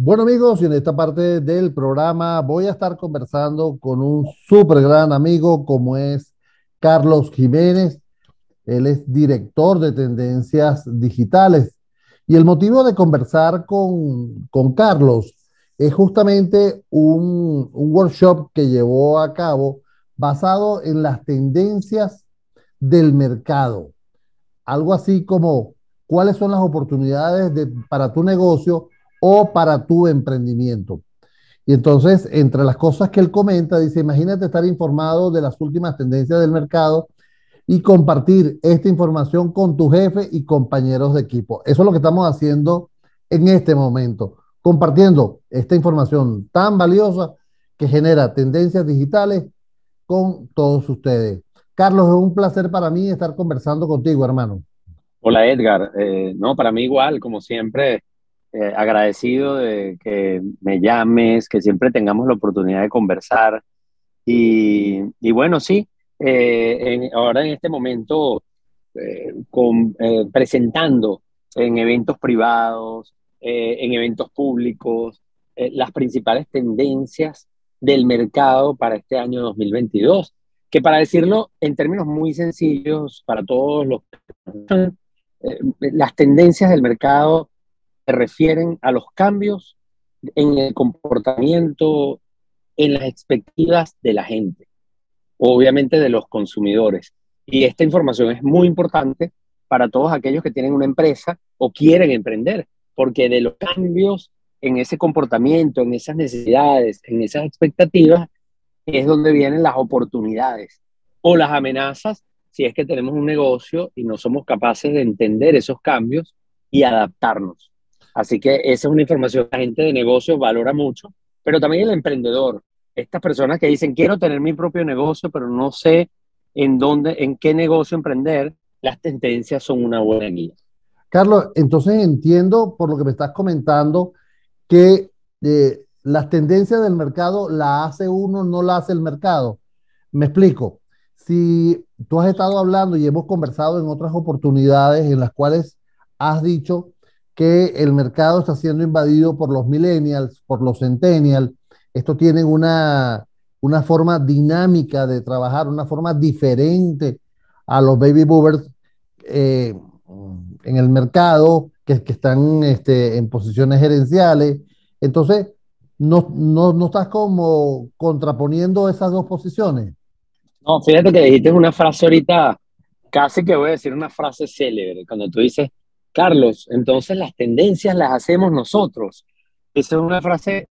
Bueno amigos, y en esta parte del programa voy a estar conversando con un súper gran amigo como es Carlos Jiménez. Él es director de tendencias digitales. Y el motivo de conversar con, con Carlos es justamente un, un workshop que llevó a cabo basado en las tendencias del mercado. Algo así como cuáles son las oportunidades de, para tu negocio o para tu emprendimiento. Y entonces, entre las cosas que él comenta, dice, imagínate estar informado de las últimas tendencias del mercado y compartir esta información con tu jefe y compañeros de equipo. Eso es lo que estamos haciendo en este momento, compartiendo esta información tan valiosa que genera tendencias digitales con todos ustedes. Carlos, es un placer para mí estar conversando contigo, hermano. Hola Edgar, eh, no, para mí igual, como siempre, eh, agradecido de que me llames, que siempre tengamos la oportunidad de conversar. Y, y bueno, sí, eh, ahora en este momento, eh, con, presentando en eventos privados, en eventos públicos, las principales tendencias del mercado para este año 2022, que para decirlo en términos muy sencillos para todos los... las tendencias del mercado se refieren a los cambios en el comportamiento, en las expectativas de la gente, obviamente de los consumidores. Y esta información es muy importante para todos aquellos que tienen una empresa o quieren emprender, porque de los cambios en ese comportamiento, en esas necesidades, en esas expectativas, es donde vienen las oportunidades o las amenazas si es que tenemos un negocio y no somos capaces de entender esos cambios y adaptarnos. Así que esa es una información que la gente de negocios valora mucho, pero también el emprendedor. Estas personas que dicen, quiero tener mi propio negocio, pero no sé en dónde, en qué negocio emprender, las tendencias son una buena guía. Carlos, entonces entiendo por lo que me estás comentando que eh, las tendencias del mercado la hace uno, no la hace el mercado. Me explico. Si tú has estado hablando y hemos conversado en otras oportunidades en las cuales has dicho que el mercado está siendo invadido por los millennials, por los centennials. Esto tiene una, una forma dinámica de trabajar, una forma diferente a los baby boomers eh, en el mercado, que, que están este, en posiciones gerenciales. Entonces, no, no, no estás como contraponiendo esas dos posiciones. No, fíjate que dijiste una frase ahorita, casi que voy a decir una frase célebre, cuando tú dices, Carlos, entonces las tendencias las hacemos nosotros. Esa es una frase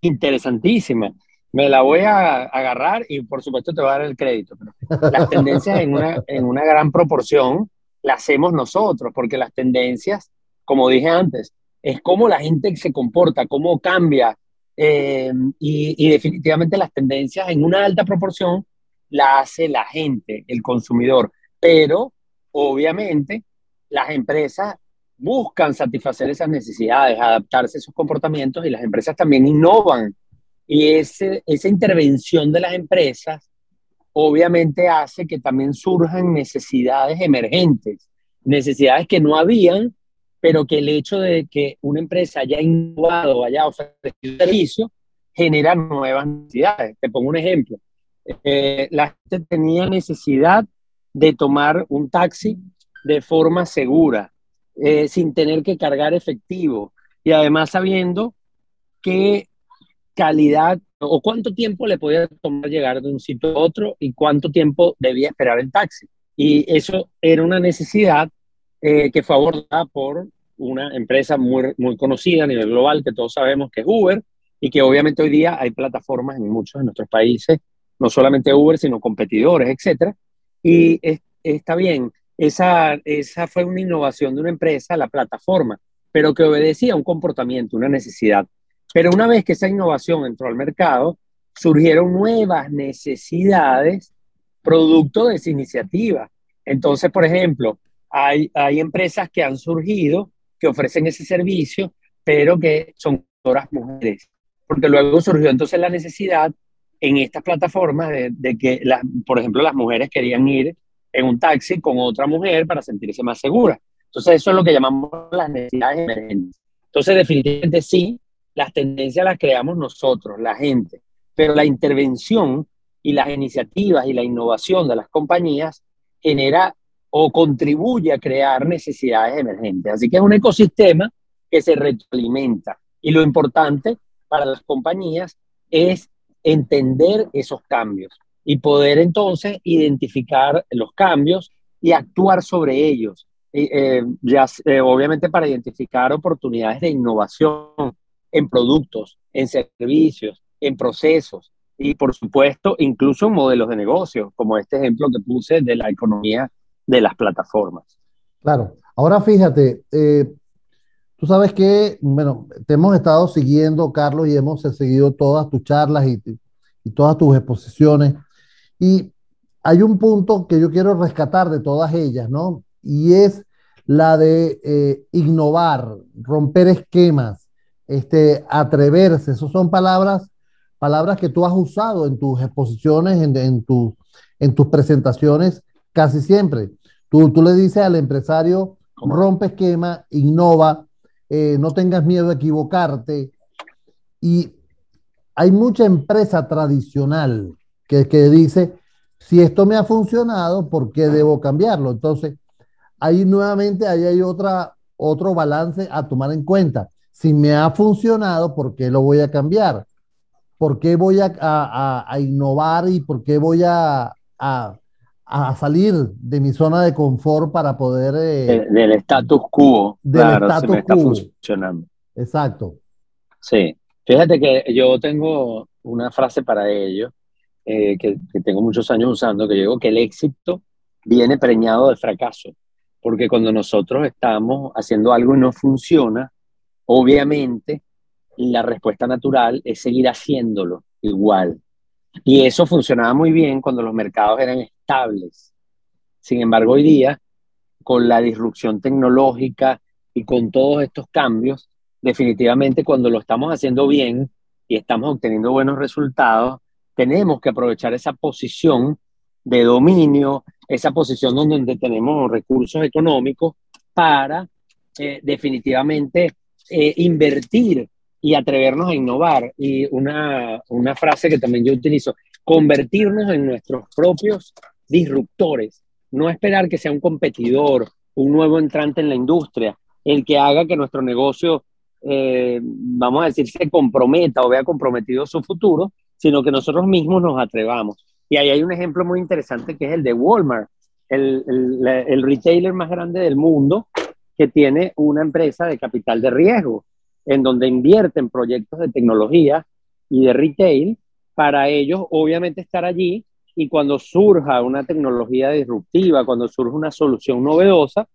interesantísima. Me la voy a agarrar y por supuesto te voy a dar el crédito. las tendencias en una, en una gran proporción las hacemos nosotros, porque las tendencias, como dije antes, es cómo la gente se comporta, cómo cambia. Eh, y, y definitivamente las tendencias en una alta proporción la hace la gente, el consumidor. Pero obviamente las empresas buscan satisfacer esas necesidades, adaptarse a esos comportamientos y las empresas también innovan. Y ese, esa intervención de las empresas obviamente hace que también surjan necesidades emergentes, necesidades que no habían, pero que el hecho de que una empresa haya innovado, haya ofrecido servicio, genera nuevas necesidades. Te pongo un ejemplo. Eh, la gente tenía necesidad de tomar un taxi de forma segura, eh, sin tener que cargar efectivo y además sabiendo qué calidad o cuánto tiempo le podía tomar llegar de un sitio a otro y cuánto tiempo debía esperar el taxi. Y eso era una necesidad eh, que fue abordada por una empresa muy, muy conocida a nivel global, que todos sabemos que es Uber, y que obviamente hoy día hay plataformas en muchos de nuestros países, no solamente Uber, sino competidores, etcétera. Y está bien, esa, esa fue una innovación de una empresa, la plataforma, pero que obedecía a un comportamiento, una necesidad. Pero una vez que esa innovación entró al mercado, surgieron nuevas necesidades producto de esa iniciativa. Entonces, por ejemplo, hay, hay empresas que han surgido que ofrecen ese servicio, pero que son todas mujeres. Porque luego surgió entonces la necesidad en estas plataformas de, de que, las, por ejemplo, las mujeres querían ir en un taxi con otra mujer para sentirse más segura. Entonces, eso es lo que llamamos las necesidades emergentes. Entonces, definitivamente sí, las tendencias las creamos nosotros, la gente, pero la intervención y las iniciativas y la innovación de las compañías genera o contribuye a crear necesidades emergentes. Así que es un ecosistema que se retroalimenta. Y lo importante para las compañías es entender esos cambios y poder entonces identificar los cambios y actuar sobre ellos. Eh, ya, eh, obviamente para identificar oportunidades de innovación en productos, en servicios, en procesos y por supuesto incluso en modelos de negocio, como este ejemplo que puse de la economía de las plataformas. Claro, ahora fíjate, eh, tú sabes que, bueno, te hemos estado siguiendo, Carlos, y hemos seguido todas tus charlas y, y todas tus exposiciones. Y hay un punto que yo quiero rescatar de todas ellas, ¿no? Y es la de eh, innovar, romper esquemas, este, atreverse. Esas son palabras, palabras que tú has usado en tus exposiciones, en, en, en tus presentaciones casi siempre. Tú, tú le dices al empresario, rompe esquema, innova, eh, no tengas miedo a equivocarte. Y hay mucha empresa tradicional que, que dice, si esto me ha funcionado, ¿por qué debo cambiarlo? Entonces, ahí nuevamente ahí hay otra, otro balance a tomar en cuenta. Si me ha funcionado, ¿por qué lo voy a cambiar? ¿Por qué voy a, a, a innovar y por qué voy a, a salir de mi zona de confort para poder... Eh, del status quo. Del status quo. Está funcionando. Exacto. Sí. Fíjate que yo tengo una frase para ello, eh, que, que, tengo muchos años usando, que digo que el éxito viene preñado de fracaso. Porque cuando nosotros estamos haciendo algo y no funciona, obviamente la respuesta natural es seguir haciéndolo igual. Y eso funcionaba muy bien cuando los mercados eran estables. Sin embargo, hoy día, con la disrupción tecnológica y con todos estos cambios, definitivamente cuando lo estamos haciendo bien y estamos obteniendo buenos resultados, tenemos que aprovechar esa posición de dominio, esa posición donde tenemos recursos económicos para eh, definitivamente eh, invertir y atrevernos a innovar. Y una, una frase que también yo utilizo, convertirnos en nuestros propios disruptores, no esperar que sea un competidor, un nuevo entrante en la industria, el que haga que nuestro negocio, eh, vamos a decir, se comprometa o vea comprometido su futuro, sino que nosotros mismos nos atrevamos. Y ahí hay un ejemplo muy interesante que es el de Walmart, el, el, el retailer más grande del mundo que tiene una empresa de capital de riesgo en donde invierten proyectos de tecnología y de retail para ellos obviamente estar allí y cuando surja una tecnología disruptiva, cuando surja una solución novedosa,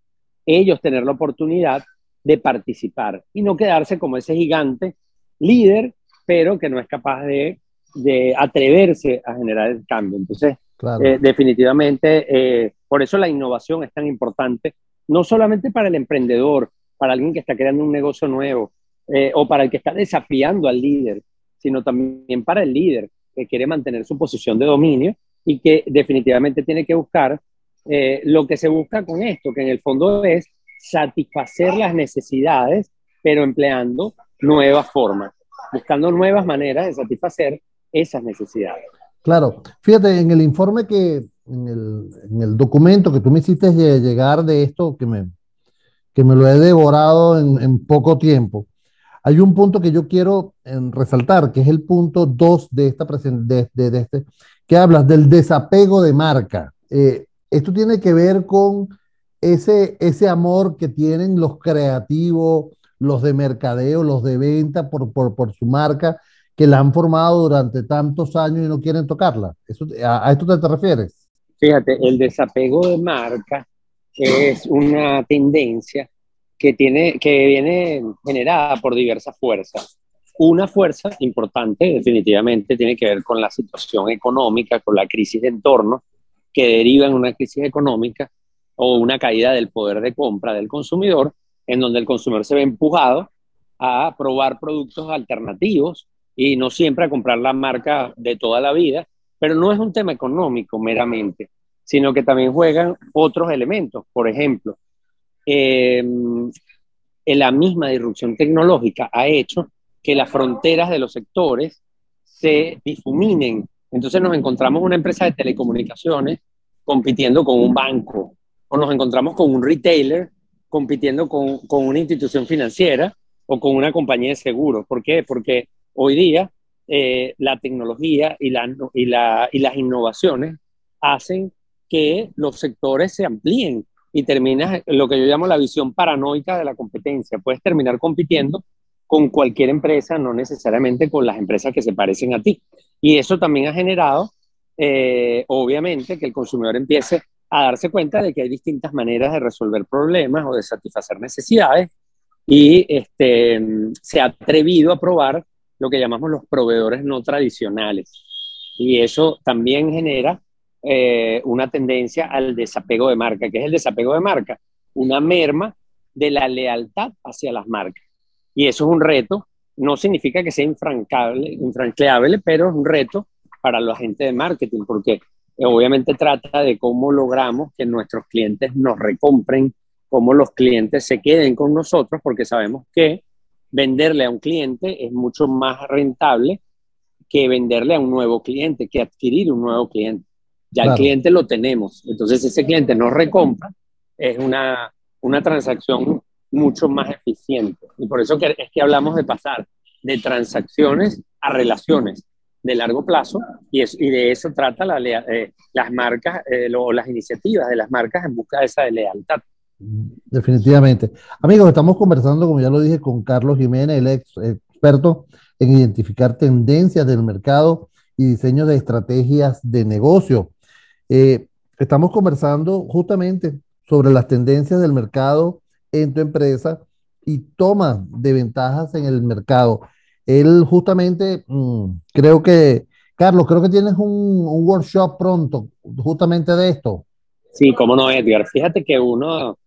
ellos tener la oportunidad de participar y no quedarse como ese gigante líder, pero que no es capaz de, de atreverse a generar el cambio. Entonces, eh, definitivamente, eh, por eso la innovación es tan importante, no solamente para el emprendedor, para alguien que está creando un negocio nuevo, eh, o para el que está desafiando al líder, sino también para el líder que quiere mantener su posición de dominio y que definitivamente tiene que buscar lo que se busca con esto, que en el fondo es satisfacer las necesidades, pero empleando nuevas formas, buscando nuevas maneras de satisfacer esas necesidades. Claro, fíjate, en el informe que, en el, en el documento que tú me hiciste llegar de esto, que me, que me lo he devorado en, poco tiempo, hay un punto que yo quiero resaltar, que es el punto 2 de esta de, de, este, que hablas del desapego de marca. Eh, esto tiene que ver con ese, ese amor que tienen los creativos, los de mercadeo, los de venta por, por, por su marca, que la han formado durante tantos años y no quieren tocarla. Eso, a, ¿A esto te, te refieres? Fíjate, el desapego de marca es una tendencia que, tiene, que viene generada por diversas fuerzas. Una fuerza importante definitivamente tiene que ver con la situación económica, con la crisis de entorno que deriva en una crisis económica o una caída del poder de compra del consumidor, en donde el consumidor se ve empujado a probar productos alternativos y no siempre a comprar la marca de toda la vida, pero no es un tema económico meramente, sino que también juegan otros elementos. Por ejemplo, eh, la misma disrupción tecnológica ha hecho que las fronteras de los sectores se difuminen. Entonces nos encontramos una empresa de telecomunicaciones compitiendo con un banco, o nos encontramos con un retailer compitiendo con, con una institución financiera o con una compañía de seguros. ¿Por qué? Porque hoy día eh, la tecnología y, la, y, la, y las innovaciones hacen que los sectores se amplíen y terminas lo que yo llamo la visión paranoica de la competencia. Puedes terminar compitiendo con cualquier empresa, no necesariamente con las empresas que se parecen a ti. Y eso también ha generado, eh, obviamente, que el consumidor empiece a darse cuenta de que hay distintas maneras de resolver problemas o de satisfacer necesidades y este, se ha atrevido a probar lo que llamamos los proveedores no tradicionales. Y eso también genera eh, una tendencia al desapego de marca. ¿Qué es el desapego de marca? Una merma de la lealtad hacia las marcas. Y eso es un reto. No significa que sea infrancable, infranqueable, pero es un reto para los agentes de marketing, porque obviamente trata de cómo logramos que nuestros clientes nos recompren, cómo los clientes se queden con nosotros, porque sabemos que venderle a un cliente es mucho más rentable que venderle a un nuevo cliente, que adquirir un nuevo cliente. Ya el cliente lo tenemos, entonces ese cliente nos recompra, es una, una transacción mucho más eficiente. Y por eso que, es que hablamos de pasar de transacciones a relaciones de largo plazo y, es, y de eso trata la, eh, las marcas eh, o las iniciativas de las marcas en busca de esa lealtad. Definitivamente. Amigos, estamos conversando, como ya lo dije, con Carlos Jiménez, el ex experto en identificar tendencias del mercado y diseño de estrategias de negocio. Eh, estamos conversando justamente sobre las tendencias del mercado en tu empresa y toma de ventajas en el mercado. Él justamente, mm, creo que, Carlos, creo que tienes un, workshop pronto justamente de esto. Sí, cómo no, Edgar. Fíjate que uno,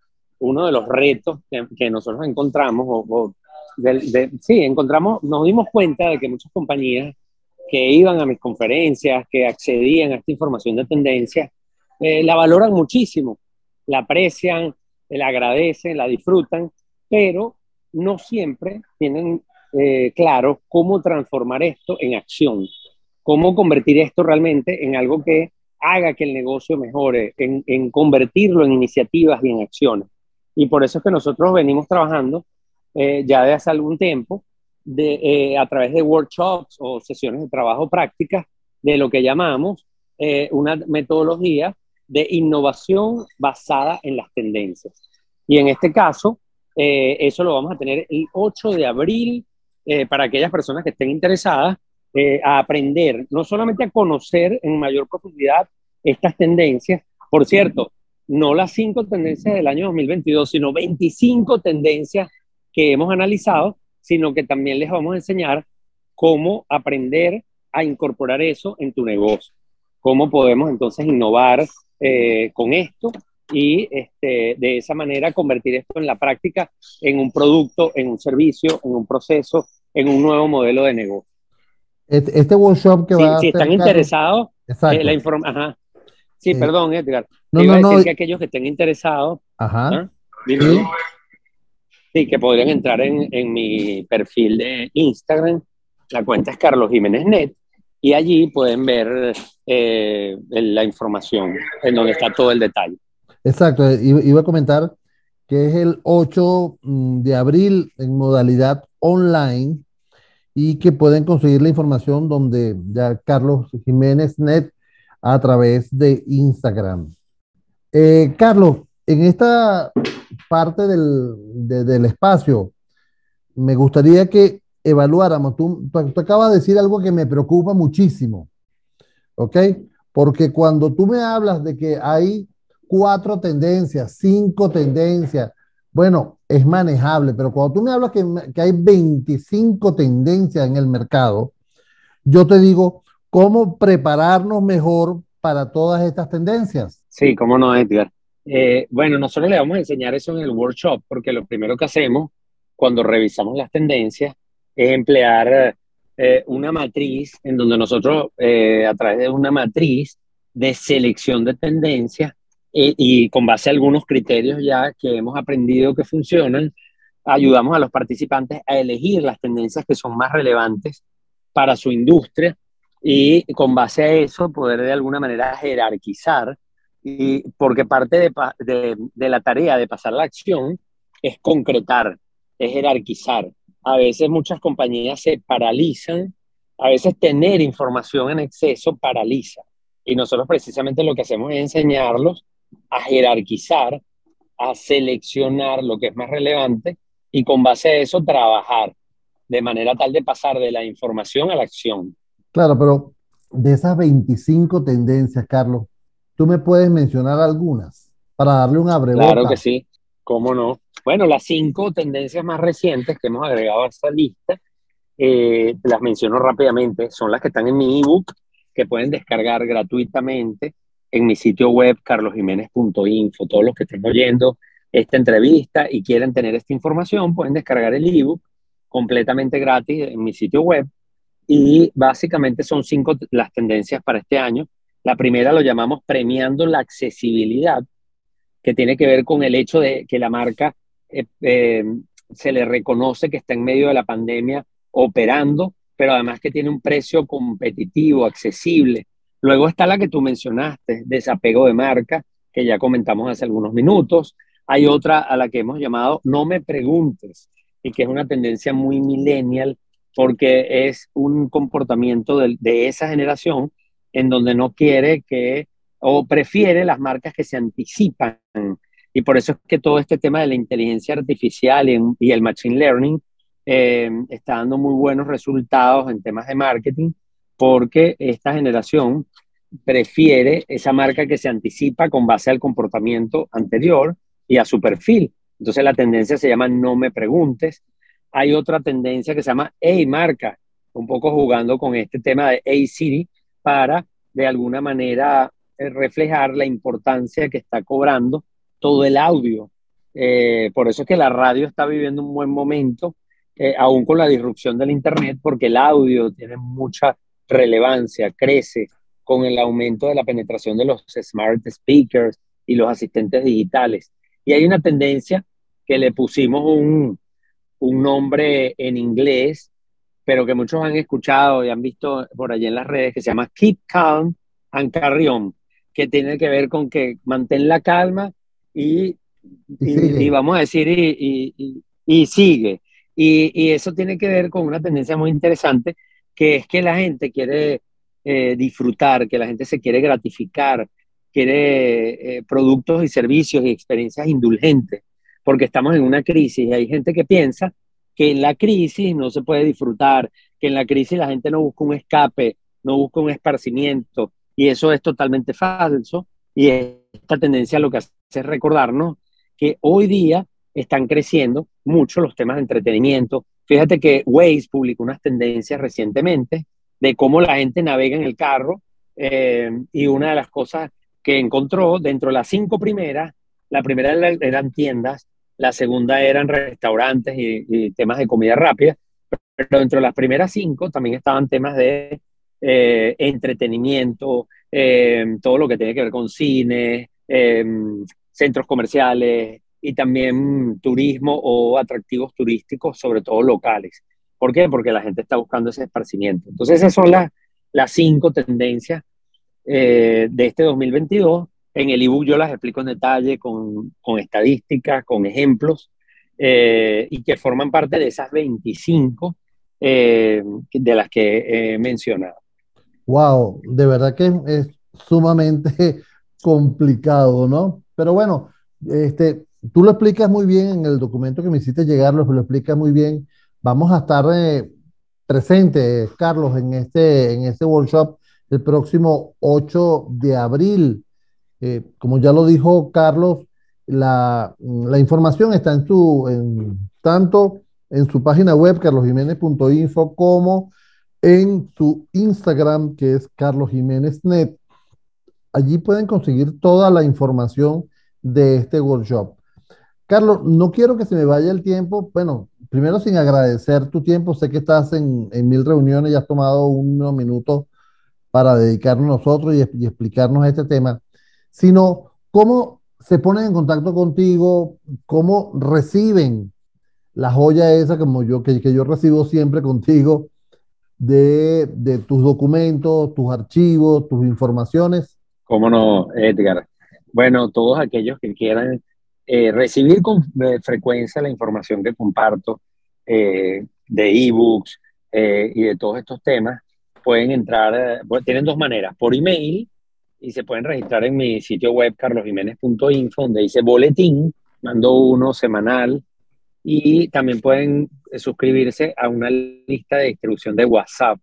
uno de los retos que, nosotros encontramos, o, sí, encontramos, nos dimos cuenta de que muchas compañías que iban a mis conferencias, que accedían a esta información de tendencia, eh, la valoran muchísimo, la aprecian, la agradecen, la disfrutan, pero no siempre tienen eh, claro cómo transformar esto en acción, cómo convertir esto realmente en algo que haga que el negocio mejore, en, convertirlo en iniciativas y en acciones. Y por eso es que nosotros venimos trabajando eh, ya desde hace algún tiempo de, eh, a través de workshops o sesiones de trabajo prácticas de lo que llamamos una metodología de innovación basada en las tendencias. Y en este caso, eh, eso lo vamos a tener el 8 de abril eh, para aquellas personas que estén interesadas eh, a aprender, no solamente a conocer en mayor profundidad estas tendencias. Por cierto, no las cinco tendencias del año 2022, sino 25 tendencias que hemos analizado, sino que también les vamos a enseñar cómo aprender a incorporar eso en tu negocio, cómo podemos entonces innovar eh, con esto y este, de esa manera convertir esto en la práctica en un producto, en un servicio, en un proceso, en un nuevo modelo de negocio. Este, este workshop que va a Si están interesados, eh, la información. Sí, eh, perdón, Edgar. No, iba a decir que aquellos que estén interesados, Ajá. ¿sí? que podrían entrar en, en, mi perfil de Instagram. La cuenta es Carlos Jiménez Net y allí pueden ver eh, la información en donde está todo el detalle. Exacto, iba a comentar que es el 8 mm, de abril en modalidad online y que pueden conseguir la información donde ya Carlos Jiménez Net a través de Instagram. Eh, Carlos, en esta parte del, del espacio, me gustaría que evaluáramos, tú, tú, acabas de decir algo que me preocupa muchísimo, ¿ok? Porque cuando tú me hablas de que hay cuatro tendencias, cinco tendencias, bueno, es manejable, pero cuando tú me hablas que, que hay 25 tendencias en el mercado, yo te digo, ¿cómo prepararnos mejor para todas estas tendencias? Sí, cómo no, Edgar. Eh, bueno, nosotros le vamos a enseñar eso en el workshop, porque lo primero que hacemos cuando revisamos las tendencias es emplear eh, una matriz en donde nosotros, eh, a través de una matriz de selección de tendencias eh, y con base a algunos criterios ya que hemos aprendido que funcionan, ayudamos a los participantes a elegir las tendencias que son más relevantes para su industria y con base a eso poder de alguna manera jerarquizar, y porque parte de, de, de la tarea de pasar la acción es concretar, es jerarquizar. A veces muchas compañías se paralizan, a veces tener información en exceso paraliza. Y nosotros precisamente lo que hacemos es enseñarlos a jerarquizar, a seleccionar lo que es más relevante y con base a eso trabajar de manera tal de pasar de la información a la acción. Claro, pero de esas 25 tendencias, Carlos, ¿tú me puedes mencionar algunas para darle un abrevota? Claro que sí, cómo no. Bueno, las cinco tendencias más recientes que hemos agregado a esta lista, eh, las menciono rápidamente, son las que están en mi ebook, que pueden descargar gratuitamente en mi sitio web carlosjiménez.info. Todos los que estén oyendo esta entrevista y quieren tener esta información, pueden descargar el ebook completamente gratis en mi sitio web. Y básicamente son cinco las tendencias para este año. La primera lo llamamos premiando la accesibilidad, que tiene que ver con el hecho de que la marca eh, eh, se le reconoce que está en medio de la pandemia operando, pero además que tiene un precio competitivo, accesible. Luego está la que tú mencionaste, desapego de marca, que ya comentamos hace algunos minutos. Hay otra a la que hemos llamado No me preguntes, y que es una tendencia muy millennial porque es un comportamiento de, esa generación en donde no quiere que o prefiere las marcas que se anticipan. Y por eso es que todo este tema de la inteligencia artificial y, el machine learning eh, está dando muy buenos resultados en temas de marketing, porque esta generación prefiere esa marca que se anticipa con base al comportamiento anterior y a su perfil. Entonces la tendencia se llama no me preguntes. Hay otra tendencia que se llama hey marca, un poco jugando con este tema de hey City para de alguna manera eh, reflejar la importancia que está cobrando todo el audio. Eh, por eso es que la radio está viviendo un buen momento, eh, aún con la disrupción del Internet, porque el audio tiene mucha relevancia, crece con el aumento de la penetración de los smart speakers y los asistentes digitales. Y hay una tendencia que le pusimos un, un nombre en inglés, pero que muchos han escuchado y han visto por allí en las redes, que se llama Keep Calm and Carry On, que tiene que ver con que mantén la calma y, y, vamos a decir, y, y sigue. Y, eso tiene que ver con una tendencia muy interesante, que es que la gente quiere eh, disfrutar, que la gente se quiere gratificar, quiere eh, productos y servicios y experiencias indulgentes, porque estamos en una crisis y hay gente que piensa que en la crisis no se puede disfrutar, que en la crisis la gente no busca un escape, no busca un esparcimiento, y eso es totalmente falso. Y esta tendencia lo que hace es recordarnos que hoy día están creciendo mucho los temas de entretenimiento. Fíjate que Waze publicó unas tendencias recientemente de cómo la gente navega en el carro eh, y una de las cosas que encontró dentro de las cinco primeras, la primera eran tiendas, la segunda eran restaurantes y, temas de comida rápida, pero dentro de las primeras cinco también estaban temas de eh, entretenimiento, eh, todo lo que tiene que ver con cine, eh, centros comerciales y también turismo o atractivos turísticos, sobre todo locales. ¿Por qué? Porque la gente está buscando ese esparcimiento. Entonces esas son las, las cinco tendencias de este 2022. En el ebook yo las explico en detalle con, con estadísticas, con ejemplos, y que forman parte de esas 25 de las que he mencionado. Wow, de verdad que es, sumamente complicado, ¿no? Pero bueno, este, tú lo explicas muy bien en el documento que me hiciste llegar, lo, lo explicas muy bien. Vamos a estar eh, presentes, Carlos, en este, en este workshop el próximo 8 de abril. Eh, como ya lo dijo Carlos, la, la información está en su, tanto en su página web, carlosjiménez.info, como en su Instagram, que es Carlos Jiménez Net. Allí pueden conseguir toda la información de este workshop. Carlos, no quiero que se me vaya el tiempo. Bueno, primero sin agradecer tu tiempo, sé que estás en, mil reuniones y has tomado unos minutos para dedicarnos nosotros y, y explicarnos este tema, sino cómo se ponen en contacto contigo, cómo reciben la joya esa como yo, que, yo recibo siempre contigo de, de, tus documentos, tus archivos, tus informaciones. ¿Cómo no, Edgar? Bueno, todos aquellos que quieran eh, recibir con eh, frecuencia la información que comparto eh, de ebooks eh, y de todos estos temas, pueden entrar, tienen dos maneras, por email y se pueden registrar en mi sitio web carlosjiménez.info, donde dice boletín, mando uno semanal y también pueden suscribirse a una lista de distribución de WhatsApp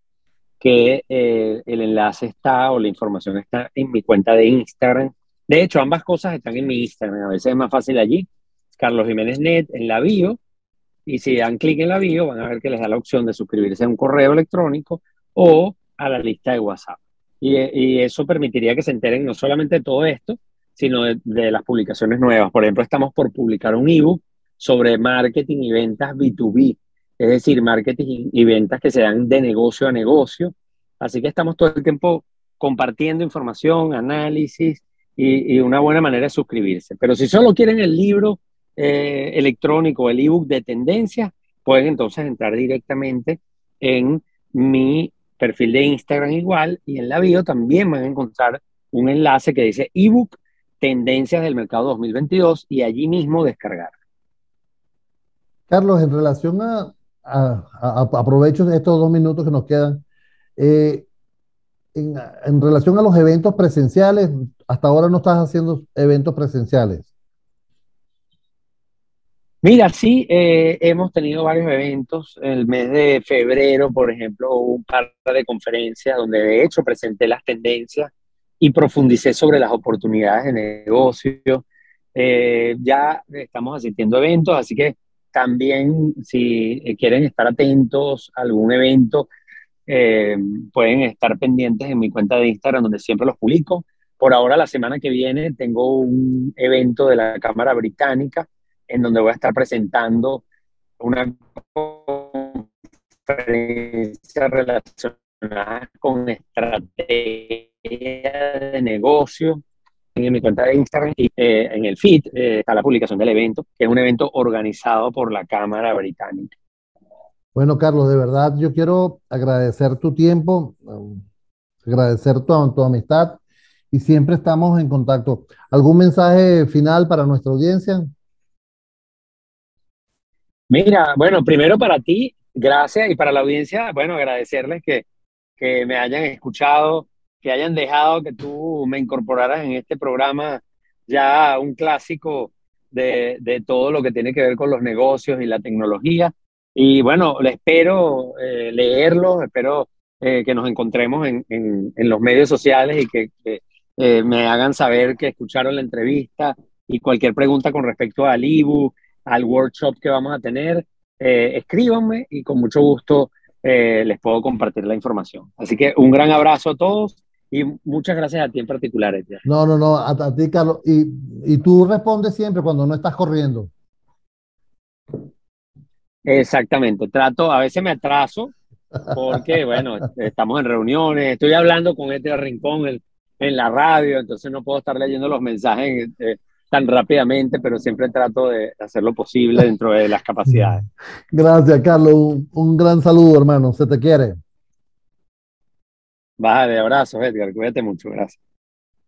que eh, el enlace está o la información está en mi cuenta de Instagram. De hecho, ambas cosas están en mi Instagram. A veces es más fácil allí. Carlos Jiménez Net en la bio. Y si dan clic en la bio, van a ver que les da la opción de suscribirse a un correo electrónico o a la lista de WhatsApp. Y, eso permitiría que se enteren no solamente de todo esto, sino de, las publicaciones nuevas. Por ejemplo, estamos por publicar un ebook sobre marketing y ventas B2B, es decir, marketing y ventas que se dan de negocio a negocio. Así que estamos todo el tiempo compartiendo información, análisis y, y una buena manera de suscribirse. Pero si solo quieren el libro eh, electrónico, el ebook de tendencias, pueden entonces entrar directamente en mi perfil de Instagram igual y en la bio también van a encontrar un enlace que dice ebook tendencias del mercado 2022 y allí mismo descargar. Carlos, en relación a, a, aprovecho estos dos minutos que nos quedan, eh, en, relación a los eventos presenciales, hasta ahora no estás haciendo eventos presenciales. Mira, sí, eh, hemos tenido varios eventos. El mes de febrero, por ejemplo, hubo un par de conferencias donde de hecho presenté las tendencias y profundicé sobre las oportunidades de negocio. Eh, ya estamos asistiendo a eventos, así que también si quieren estar atentos a algún evento, eh, pueden estar pendientes en mi cuenta de Instagram donde siempre los publico. Por ahora, la semana que viene, tengo un evento de la Cámara Británica en donde voy a estar presentando una conferencia relacionada con estrategia de negocio en mi cuenta de Instagram y eh, en el feed eh, está la publicación del evento, que es un evento organizado por la Cámara Británica. Bueno, Carlos, de verdad yo quiero agradecer tu tiempo, agradecer tu, tu amistad y siempre estamos en contacto. ¿Algún mensaje final para nuestra audiencia? Mira, bueno, primero para ti, gracias, y para la audiencia, bueno, agradecerles que, que me hayan escuchado, que hayan dejado que tú me incorporaras en este programa ya un clásico de, de todo lo que tiene que ver con los negocios y la tecnología. Y bueno, espero eh, leerlo, espero eh, que nos encontremos en, en, en, los medios sociales y que, eh, me hagan saber que escucharon la entrevista y cualquier pregunta con respecto al ebook, al workshop que vamos a tener, escríbanme y con mucho gusto les puedo compartir la información. Así que un gran abrazo a todos y muchas gracias a ti en particular, Edgar. No, no, no, a, a ti, Carlos. Y, y, tú respondes siempre cuando no estás corriendo. Exactamente. Trato, a veces me atraso porque, bueno, estamos en reuniones, estoy hablando con este rincón en, en la radio, entonces no puedo estar leyendo los mensajes eh, tan rápidamente, pero siempre trato de hacer lo posible dentro de las capacidades. Gracias, Carlos. Un, un gran saludo, hermano. Se te quiere. Vale, abrazos, Edgar. Cuídate mucho. Gracias.